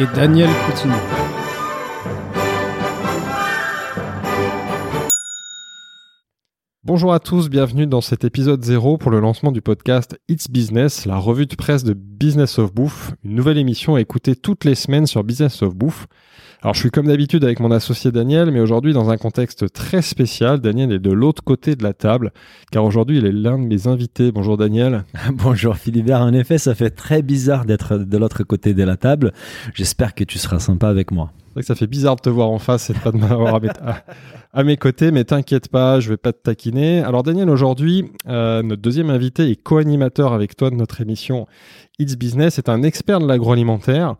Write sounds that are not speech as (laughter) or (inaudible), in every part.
Et Daniel Coutinho. Bonjour à tous, bienvenue dans cet épisode 0 pour le lancement du podcast It's Business, la revue de presse de Business of Bouffe, une nouvelle émission à écouter toutes les semaines sur Business of Bouffe. Alors je suis comme d'habitude avec mon associé Daniel, mais aujourd'hui dans un contexte très spécial, Daniel est de l'autre côté de la table, car aujourd'hui il est l'un de mes invités. Bonjour Daniel. (laughs) Bonjour Philibert, en effet ça fait très bizarre d'être de l'autre côté de la table. J'espère que tu seras sympa avec moi. C'est vrai que ça fait bizarre de te voir en face et de pas de m'avoir à, mes- à- à mes côtés, mais t'inquiète pas, je vais pas te taquiner. Alors Daniel, aujourd'hui, euh, notre deuxième invité et co-animateur avec toi de notre émission It's Business est un expert de l'agroalimentaire.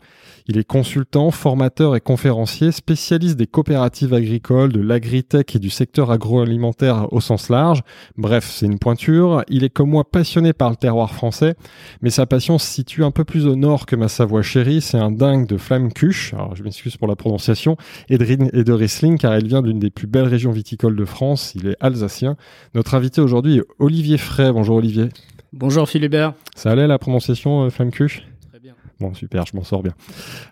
Il est consultant, formateur et conférencier, spécialiste des coopératives agricoles, de l'agritech et du secteur agroalimentaire au sens large. Bref, c'est une pointure. Il est comme moi passionné par le terroir français, mais sa passion se situe un peu plus au nord que ma Savoie chérie. C'est un dingue de Flamme-Cuche, alors je m'excuse pour la prononciation, et de, Riesling, car elle vient d'une des plus belles régions viticoles de France. Il est alsacien. Notre invité aujourd'hui est Olivier Fray. Bonjour Olivier. Bonjour Philibert. Ça allait la prononciation euh, Flamme-Cuche Très bien. Bon, super, je m'en sors bien.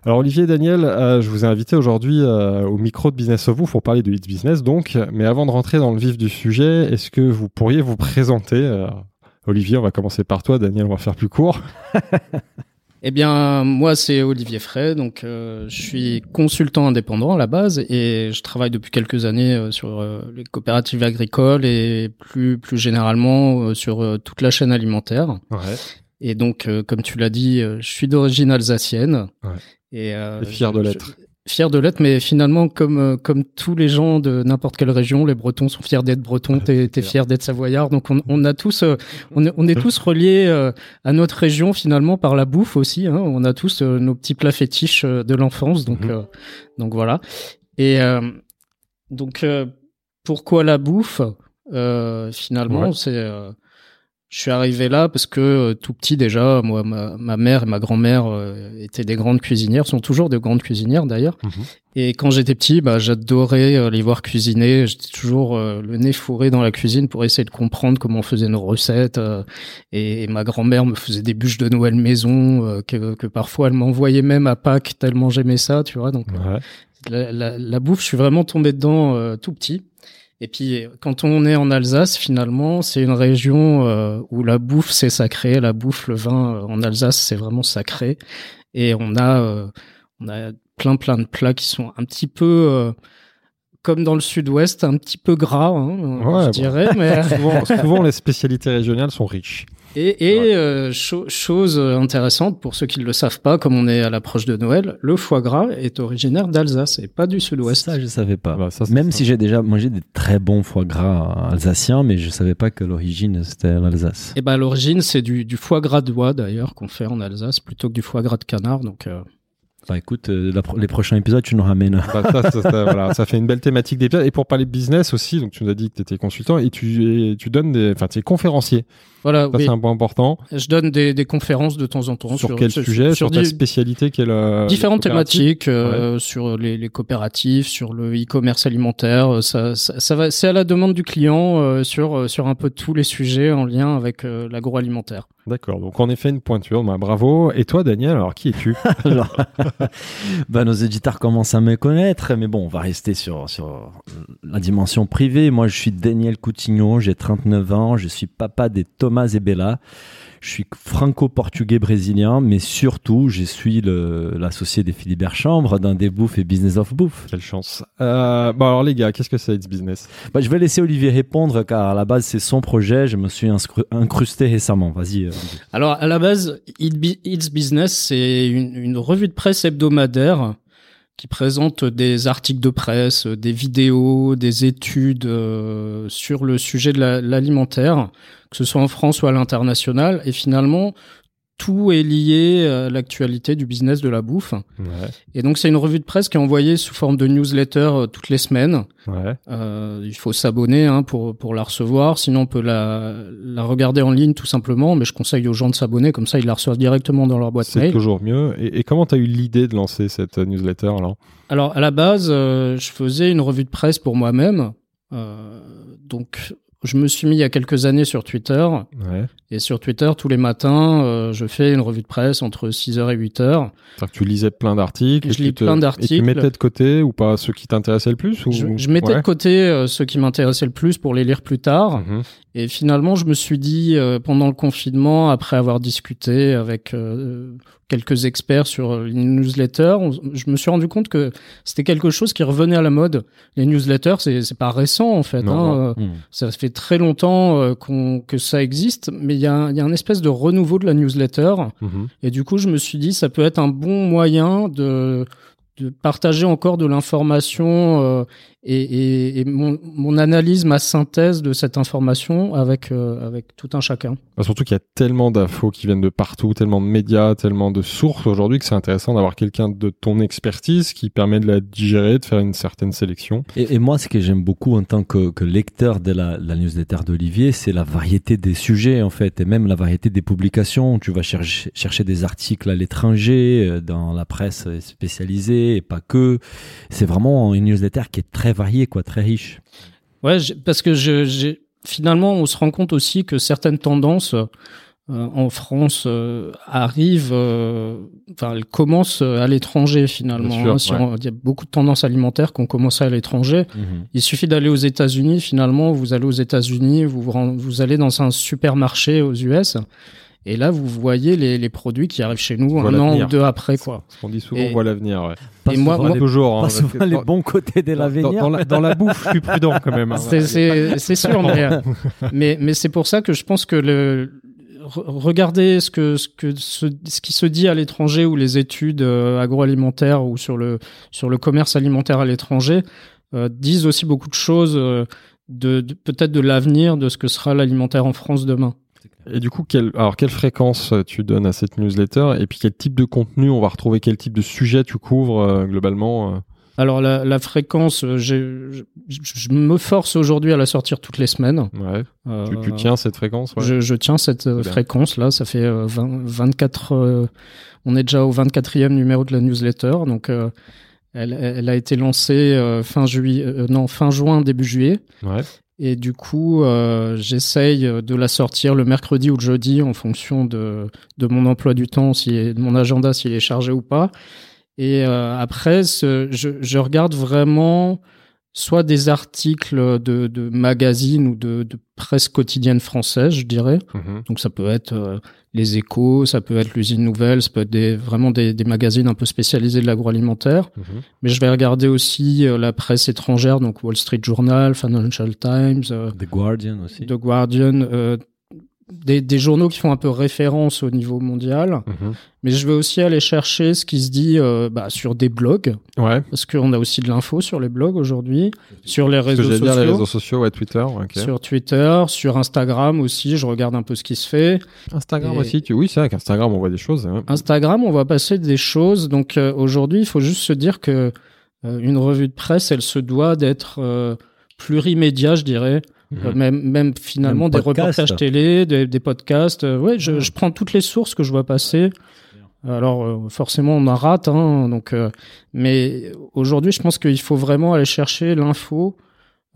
Alors, Olivier et Daniel, euh, je vous ai invité aujourd'hui euh, au micro de Business of Vous pour parler de Hits Business, donc. Mais avant de rentrer dans le vif du sujet, est-ce que vous pourriez vous présenter euh, Olivier, on va commencer par toi. Daniel, on va faire plus court. (laughs) Eh bien, moi, c'est Olivier Frey, donc je suis consultant indépendant à la base et je travaille depuis quelques années sur les coopératives agricoles et plus plus généralement sur toute la chaîne alimentaire. Ouais. Et donc, euh, comme tu l'as dit, euh, je suis d'origine alsacienne. Ouais. Et euh, Et fier de l'être. Fier de l'être, mais finalement, comme euh, comme tous les gens de n'importe quelle région, les Bretons sont fiers d'être Bretons. (laughs) T'es t'es fier d'être Savoyard. Donc, on, on a tous, euh, (laughs) on, est, on est tous reliés euh, à notre région finalement par la bouffe aussi. Hein. On a tous euh, nos petits plats fétiches de l'enfance. Donc euh, donc voilà. Et euh, donc euh, pourquoi la bouffe? Euh, Finalement, Ouais. c'est euh, je suis arrivé là parce que euh, tout petit déjà, moi, ma, ma mère et ma grand-mère euh, étaient des grandes cuisinières, sont toujours de grandes cuisinières d'ailleurs. Mhm. Et quand j'étais petit, bah, j'adorais euh, les voir cuisiner. J'étais toujours euh, le nez fourré dans la cuisine pour essayer de comprendre comment on faisait nos recettes. euh, et, et ma grand-mère me faisait des bûches de Noël maison euh, que, que parfois elle m'envoyait même à Pâques tellement j'aimais ça, tu vois. Donc Ouais. la, la, la bouffe, je suis vraiment tombé dedans euh, tout petit. Et puis, quand on est en Alsace, finalement, c'est une région euh, où la bouffe, c'est sacré. La bouffe, le vin euh, en Alsace, c'est vraiment sacré. Et on a, euh, on a plein, plein de plats qui sont un petit peu, comme dans le sud-ouest, un petit peu gras, hein, Ouais, je bon. dirais. Mais, (laughs) souvent, (laughs) souvent, les spécialités régionales sont riches. Et, et euh, cho- chose intéressante pour ceux qui ne le savent pas, comme on est à l'approche de Noël, le foie gras est originaire d'Alsace et pas du sud-ouest. Ça je savais pas. Bah, ça, Même ça. si j'ai déjà mangé des très bons foie gras alsaciens, mais je savais pas que l'origine c'était l'Alsace. Et ben à l'origine, c'est du, du foie gras d'oie d'ailleurs qu'on fait en Alsace plutôt que du foie gras de canard. Donc euh, Bah écoute, euh, la pro- les prochains épisodes tu nous ramènes. Bah, ça, ça, ça, (laughs) voilà, ça fait une belle thématique d'épisode. Et pour parler de business aussi, donc tu nous as dit que tu étais consultant et tu, et tu donnes des, enfin, tu es conférencier. voilà, Ça, oui. c'est un point important. je donne des, des conférences de temps en temps Sur, quel sujet Sur, ta spécialité quelle euh, différentes thématiques euh, sur les, les coopératives, sur le e-commerce alimentaire. euh, Ça, ça, ça va, c'est à la demande du client euh, sur euh, sur un peu tous les sujets en lien avec euh, l'agroalimentaire. D'accord. Donc, en effet, une pointure. Bah, bravo. Et toi, Daniel, alors qui es-tu? (laughs) (laughs) Bah, nos éditeurs commencent à me connaître, mais bon, on va rester sur, sur la dimension privée. Moi, je suis Daniel Coutinho, j'ai 39 ans, je suis papa des Thomas et Bella. Je suis franco-portugais brésilien, mais surtout, je suis le- l'associé des Philibert Chambre d'un des Bouffe et Business of Bouffe. Quelle chance. Euh, bon, alors, les gars, qu'est-ce que c'est It's Business? Bah, je vais laisser Olivier répondre, car à la base, c'est son projet. Je me suis incrusté récemment. Vas-y. euh. Alors à la base, It's Business, c'est une, une revue de presse hebdomadaire qui présente des articles de presse, des vidéos, des études euh, sur le sujet de la- l'alimentaire, que ce soit en France ou à l'international. Et finalement, tout est lié à l'actualité du business de la bouffe. Ouais. Et donc c'est une revue de presse qui est envoyée sous forme de newsletter euh, toutes les semaines. Ouais. Euh, il faut s'abonner hein, pour pour la recevoir, sinon on peut la la regarder en ligne tout simplement. Mais je conseille aux gens de s'abonner comme ça ils la reçoivent directement dans leur boîte C'est mail. toujours mieux. Et, et comment tu as eu l'idée de lancer cette euh, newsletter alors? Alors à la base, euh, je faisais une revue de presse pour moi-même. Euh, donc je me suis mis il y a quelques années sur Twitter. Ouais. Et sur Twitter, tous les matins, euh, je fais une revue de presse entre 6h et 8h. C'est-à-dire que tu lisais plein d'articles. et Je lis te- plein Et d'articles. tu mettais de côté ou pas ceux qui t'intéressaient le plus ou... Je, je mettais Ouais. de côté euh, ceux qui m'intéressaient le plus pour les lire plus tard. Mhm. Et finalement, je me suis dit, euh, pendant le confinement, après avoir discuté avec euh, quelques experts sur les newsletters, je me suis rendu compte que c'était quelque chose qui revenait à la mode. Les newsletters, c'est c'est pas récent en fait. Non, hein. non. Euh, Hmm. Ça fait très longtemps euh, qu'on que ça existe, mais il y a, y a un espèce de renouveau de la newsletter. Mhm. Et du coup, je me suis dit, ça peut être un bon moyen de, de partager encore de l'information euh, et, et, et mon, mon analyse, ma synthèse de cette information avec, euh, avec tout un chacun. Bah, surtout qu'il y a tellement d'infos qui viennent de partout, tellement de médias, tellement de sources aujourd'hui que c'est intéressant d'avoir quelqu'un de ton expertise qui permet de la digérer, de faire une certaine sélection. Et, et moi, ce que j'aime beaucoup en tant que, que lecteur de la, la newsletter d'Olivier, c'est la variété des sujets, en fait, et même la variété des publications. Tu vas chercher, chercher des articles à l'étranger, euh, dans la presse spécialisée, et pas que. C'est vraiment une newsletter qui est très variée, quoi, très riche. Ouais, parce que je, finalement, on se rend compte aussi que certaines tendances euh, en France euh, arrivent, euh, enfin, elles commencent à l'étranger finalement. Sûr, hein. Si ouais. on- Il y a beaucoup de tendances alimentaires qui ont commencé à l'étranger. Il suffit d'aller aux États-Unis. Finalement, vous allez aux États-Unis, vous, vous allez dans un supermarché aux US, et là, vous voyez les, les produits qui arrivent chez nous un an ou deux après, quoi. On dit souvent, Et- on voit l'avenir. Ouais. Pas Et moi- souvent moi- toujours. hein, pas souvent que les dans- bons côtés de dans, l'avenir. dans la, dans la bouffe, je suis prudent quand même. hein. C'est- sûr, mais, (laughs) mais, mais c'est pour ça que je pense que le, re- regardez ce que ce que ce, ce qui se dit à l'étranger ou les études euh, agroalimentaires ou sur le sur le commerce alimentaire à l'étranger euh, disent aussi beaucoup de choses euh, de, de- peut-être de l'avenir de ce que sera l'alimentaire en France demain. Et du coup, quelle, alors, quelle fréquence euh, tu donnes à cette newsletter Et puis, quel type de contenu on va retrouver Quel type de sujet tu couvres euh, globalement euh? Alors la, la fréquence, je, je me force aujourd'hui à la sortir toutes les semaines. Ouais. Euh, Tu, tu tiens cette fréquence ouais? Je, je tiens cette fréquence là, ça fait euh, 20 24 euh, on est déjà au 24e numéro de la newsletter. Donc euh, elle, elle a été lancée euh, fin juillet euh, non fin juin début juillet. Ouais. Et du coup euh, j'essaye de la sortir le mercredi ou le jeudi en fonction de de mon emploi du temps si de mon agenda s'il est chargé ou pas. Et euh, après je, je regarde vraiment soit des articles de, de magazines ou de, de presse quotidienne française, je dirais. Mhm. Donc ça peut être euh, les Échos, ça peut être l'usine nouvelle, ça peut être des, vraiment des, des magazines un peu spécialisés de l'agroalimentaire. Mhm. Mais je vais regarder aussi euh, la presse étrangère, donc Wall Street Journal, Financial Times, euh, The Guardian aussi. The Guardian, des, des journaux qui font un peu référence au niveau mondial. Mhm. Mais je vais aussi aller chercher ce qui se dit euh, bah, sur des blogs, Ouais. parce qu'on a aussi de l'info sur les blogs aujourd'hui, sur les réseaux sociaux. dire, les réseaux sociaux, ouais, Twitter. Sur Twitter, sur Instagram aussi, je regarde un peu ce qui se fait. Instagram Et- aussi. Tu... Oui, c'est vrai qu'Instagram, on voit des choses. hein. Instagram, on va passer des choses. Donc euh, aujourd'hui, il faut juste se dire que euh, une revue de presse, elle se doit d'être plurimédia, je dirais. Mhm. Euh, même, même finalement Même des reportages télé, des, des podcasts. Euh, ouais, je, je prends toutes les sources que je vois passer. Alors euh, forcément, on en rate. Hein, donc, euh, mais aujourd'hui, je pense qu'il faut vraiment aller chercher l'info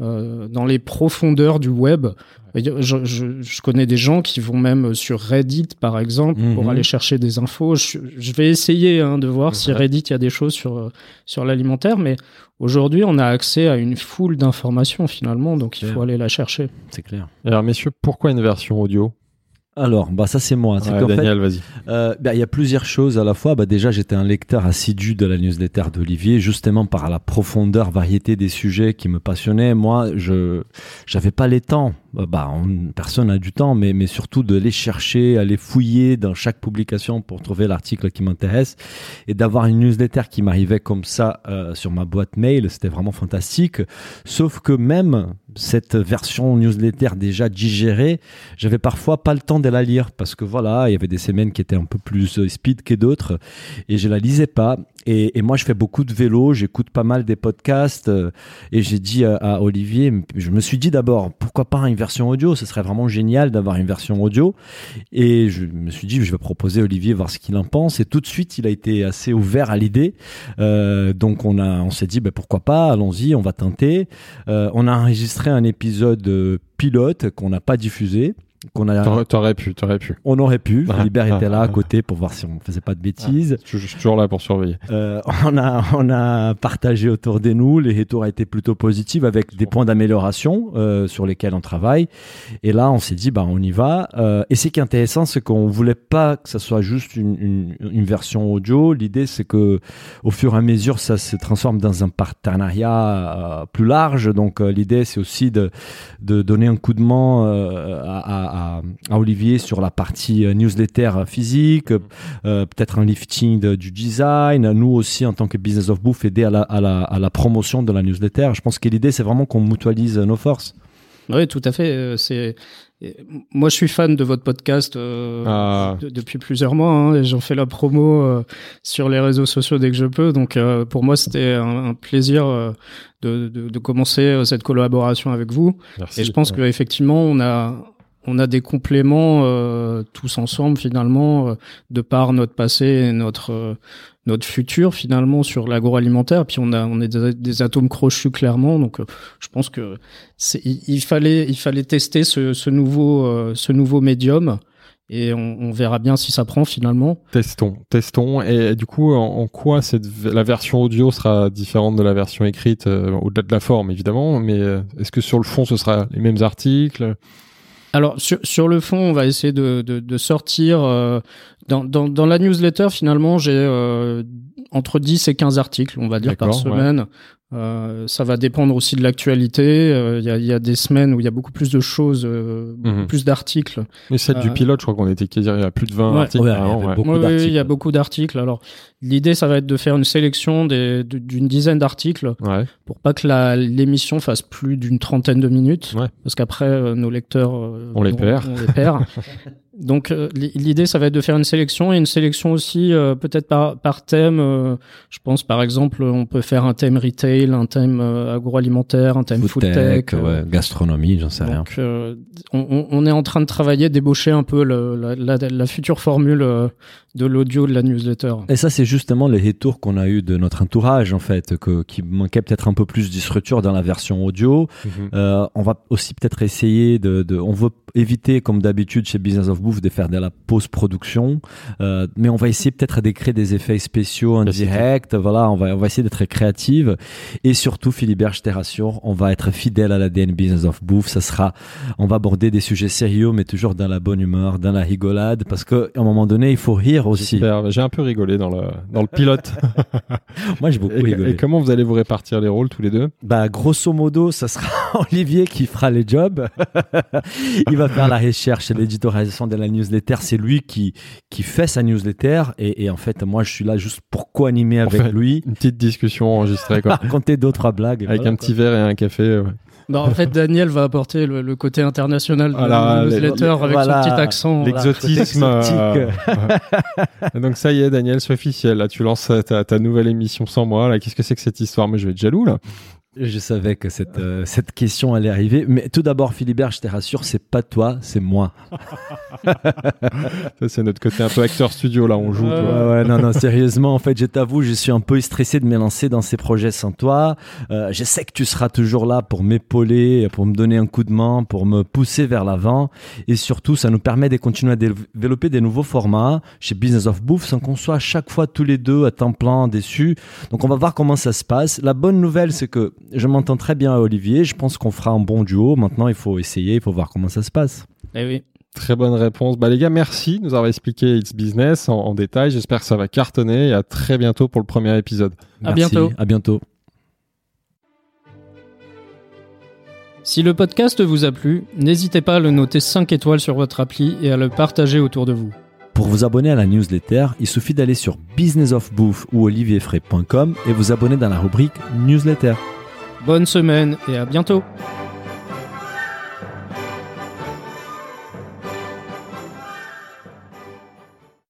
euh, dans les profondeurs du web. Je, je, je connais des gens qui vont même sur Reddit, par exemple, pour Mhm. aller chercher des infos. Je, je vais essayer hein, de voir si. Reddit, il y a des choses sur, euh, sur l'alimentaire, mais aujourd'hui, on a accès à une foule d'informations finalement, donc il faut aller la chercher. C'est clair. Alors, messieurs, pourquoi une version audio? Alors, bah ça c'est moi. C'est Ouais, Daniel, vas-y. Euh, bah, il y a plusieurs choses à la fois. Bah, déjà, j'étais un lecteur assidu de la newsletter d'Olivier, justement par la profondeur, variété des sujets qui me passionnaient. Moi, je j'avais pas les temps. Bah, Bah, on- personne n'a du temps, mais mais surtout de les chercher, aller fouiller dans chaque publication pour trouver l'article qui m'intéresse et d'avoir une newsletter qui m'arrivait comme ça euh, sur ma boîte mail. C'était vraiment fantastique. Sauf que même cette version newsletter déjà digérée, j'avais parfois pas le temps de la lire parce que voilà, il y avait des semaines qui étaient un peu plus euh, speed que d'autres et je la lisais pas. Et, et moi, je fais beaucoup de vélo, j'écoute pas mal des podcasts euh, et j'ai dit à, à Olivier, je me suis dit d'abord, pourquoi pas une version audio? Ce serait vraiment génial d'avoir une version audio. Et je me suis dit, je vais proposer Olivier voir ce qu'il en pense. Et tout de suite, il a été assez ouvert à l'idée. Euh, donc on a, on s'est dit, ben pourquoi pas, allons-y, on va tenter. Euh, on a enregistré un épisode euh, pilote qu'on n'a pas diffusé. Qu'on a, T'aurais- pu, t'aurais pu. on aurait pu. Philibert était là à côté pour voir si on faisait pas de bêtises. Je, suis toujours là pour surveiller. Euh, (laughs) on a on a partagé autour de nous. Les retours ont été plutôt positifs avec des points d'amélioration euh, sur lesquels on travaille. Et là, on s'est dit bah on y va. Euh, et ce qui est intéressant, c'est qu'on voulait pas que ça soit juste une, une, une version audio. L'idée, c'est que au fur et à mesure, ça se transforme dans un partenariat euh, plus large. Donc euh, l'idée, c'est aussi de de donner un coup de main euh, à, à, à- à Olivier sur la partie euh, newsletter physique, euh, peut-être un lifting de- du design. Nous aussi, en tant que Business of Bouffe, aider à la, à la, à la promotion de la newsletter. Je pense que l'idée, c'est vraiment qu'on mutualise nos forces. Oui, tout à fait. euh, C'est moi, je suis fan de votre podcast euh, Ah. de- depuis plusieurs mois. hein, et J'en fais la promo euh, sur les réseaux sociaux dès que je peux. Donc, euh, pour moi, c'était un, un plaisir euh, de, de, de commencer euh, cette collaboration avec vous. Merci. Et je pense qu'effectivement, on a, on a des compléments euh, tous ensemble, finalement, euh, de par notre passé et notre, euh, notre futur, finalement, sur l'agroalimentaire. Puis on, a, on est des, atomes crochus, clairement. Donc, je pense que il, fallait, il fallait tester ce, nouveau, ce nouveau médium. Et on, verra bien si ça prend, finalement. Testons, testons. Et, du coup, en, quoi cette, la version audio sera différente de la version écrite, au-delà de la forme, évidemment, mais est-ce que sur le fond, ce sera les mêmes articles? Alors sur, sur le fond, on va essayer de, de, de sortir euh, dans, dans, dans la newsletter. Finalement, j'ai euh, entre 10 et 15 articles, on va dire par ouais. Euh, ça va dépendre aussi de l'actualité. Euh, Il y, a, il y a des semaines où il y a beaucoup plus de choses, euh, beaucoup Mhm. plus d'articles. Mais celle du Euh, pilote, je crois qu'on était quasiment à plus de 20 Ouais. articles. Ouais, il y ouais. beaucoup Oui, il y a beaucoup d'articles. Alors l'idée, ça va être de faire une sélection d'une dizaine d'articles Ouais. pour pas que la- l'émission fasse plus d'une trentaine de minutes, Ouais. parce qu'après euh, nos lecteurs, euh, On les perd. on les perd. (laughs) Donc euh, li- l'idée, ça va être de faire une sélection et une sélection aussi euh, peut-être par, par thème. euh, je pense par exemple, on peut faire un thème retail, un thème euh, agroalimentaire, un thème food, Food tech. tech, euh, ouais, gastronomie, j'en sais rien. donc, euh, on, on- on est en train de travailler, d'ébaucher un peu le- la, la- la future formule euh, de l'audio de la newsletter. Et ça, c'est justement les retours qu'on a eu de notre entourage, en fait, que, qui manquait peut-être un peu plus de structure dans la version audio. Mhm. Euh, on va aussi peut-être essayer de, de, on veut éviter, comme d'habitude chez Business of Bouffe, de faire de la post-production, euh, mais on va essayer peut-être de créer des effets spéciaux en direct. Voilà, on va, on va essayer d'être créative et surtout, Philibert, je te rassure, on va être fidèle à l'ADN Business of Bouffe. Ça sera, on va aborder des sujets sérieux, mais toujours dans la bonne humeur, dans la rigolade, parce que à un moment donné, il faut rire aussi. J'ai un peu rigolé dans le, dans le pilote. (laughs) Moi, j'ai beaucoup et, rigolé. et comment vous allez vous répartir les rôles tous les deux? Bah, grosso modo, ça sera (laughs) Olivier qui fera les jobs. (laughs) il va faire la recherche et l'éditorisation de la newsletter. C'est lui qui, qui fait sa newsletter. Et, et en fait, moi, je suis là juste pour co-animer avec fait, lui. Une petite discussion enregistrée, quoi. Raconter deux, trois blagues. Avec voilà, un quoi. petit verre et un café. ouais. Non, en fait, Daniel va apporter le, le côté international de Voilà, la les- newsletter avec voilà, son petit accent. L'exotisme. euh, ouais. (laughs) Donc ça y est, Daniel, c'est officiel. Là, tu lances ta, ta nouvelle émission sans moi. Là, qu'est-ce que c'est que cette histoire? Mais je vais être jaloux là. Je savais que cette, euh, cette question allait arriver. Mais tout d'abord, Philibert, je te rassure, c'est pas toi, c'est moi. (laughs) Ça, c'est notre côté un peu acteur studio là. On joue. Ouais, vois. Ouais, ouais, non, non, sérieusement, en fait, je t'avoue, je suis un peu stressé de me lancer dans ces projets sans toi. Euh, je sais que tu seras toujours là pour m'épauler, pour me donner un coup de main, pour me pousser vers l'avant. Et surtout, ça nous permet de continuer à développer des nouveaux formats chez Business of Bouffe sans qu'on soit à chaque fois tous les deux à temps plein dessus. Donc, on va voir comment ça se passe. La bonne nouvelle, c'est que je m'entends très bien à Olivier. Je pense qu'on fera un bon duo. Maintenant, il faut essayer, il faut voir comment ça se passe. Eh oui. Très bonne réponse. Bah les gars, merci de nous avoir expliqué It's Business en, en détail. J'espère que ça va cartonner et à très bientôt pour le premier épisode. À Merci. bientôt. À bientôt. Si le podcast vous a plu, n'hésitez pas à le noter 5 étoiles sur votre appli et à le partager autour de vous. Pour vous abonner à la newsletter, il suffit d'aller sur businessofbouffe ou olivierfray.com et vous abonner dans la rubrique newsletter. Bonne semaine et à bientôt